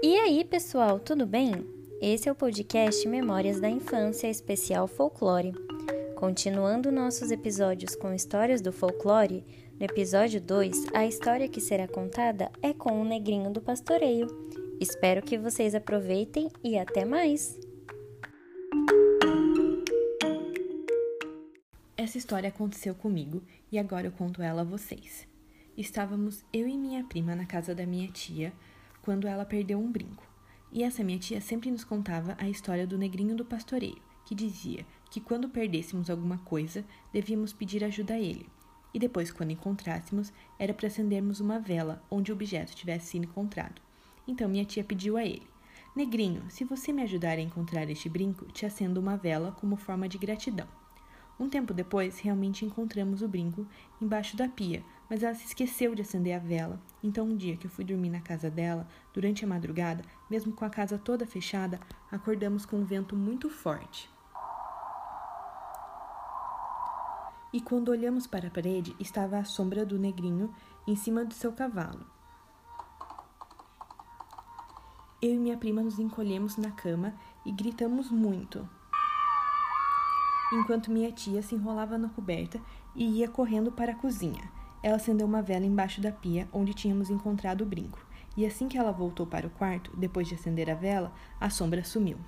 E aí, pessoal, tudo bem? Esse é o podcast Memórias da Infância Especial Folclore. Continuando nossos episódios com histórias do folclore, no episódio 2, a história que será contada é com o Negrinho do Pastoreio. Espero que vocês aproveitem e até mais! Essa história aconteceu comigo e agora eu conto ela a vocês. Estávamos eu e minha prima na casa da minha tia quando ela perdeu um brinco. E essa minha tia sempre nos contava a história do negrinho do pastoreio, que dizia que quando perdêssemos alguma coisa, devíamos pedir ajuda a ele. E depois, quando encontrássemos, era para acendermos uma vela onde o objeto tivesse sido encontrado. Então minha tia pediu a ele: Negrinho, se você me ajudar a encontrar este brinco, te acendo uma vela como forma de gratidão. Um tempo depois, realmente encontramos o brinco embaixo da pia, mas ela se esqueceu de acender a vela. Então, um dia que eu fui dormir na casa dela, durante a madrugada, mesmo com a casa toda fechada, acordamos com um vento muito forte. E quando olhamos para a parede, estava a sombra do negrinho em cima do seu cavalo. Eu e minha prima nos encolhemos na cama e gritamos muito, enquanto minha tia se enrolava na coberta e ia correndo para a cozinha. Ela acendeu uma vela embaixo da pia onde tínhamos encontrado o brinco, e assim que ela voltou para o quarto, depois de acender a vela, a sombra sumiu.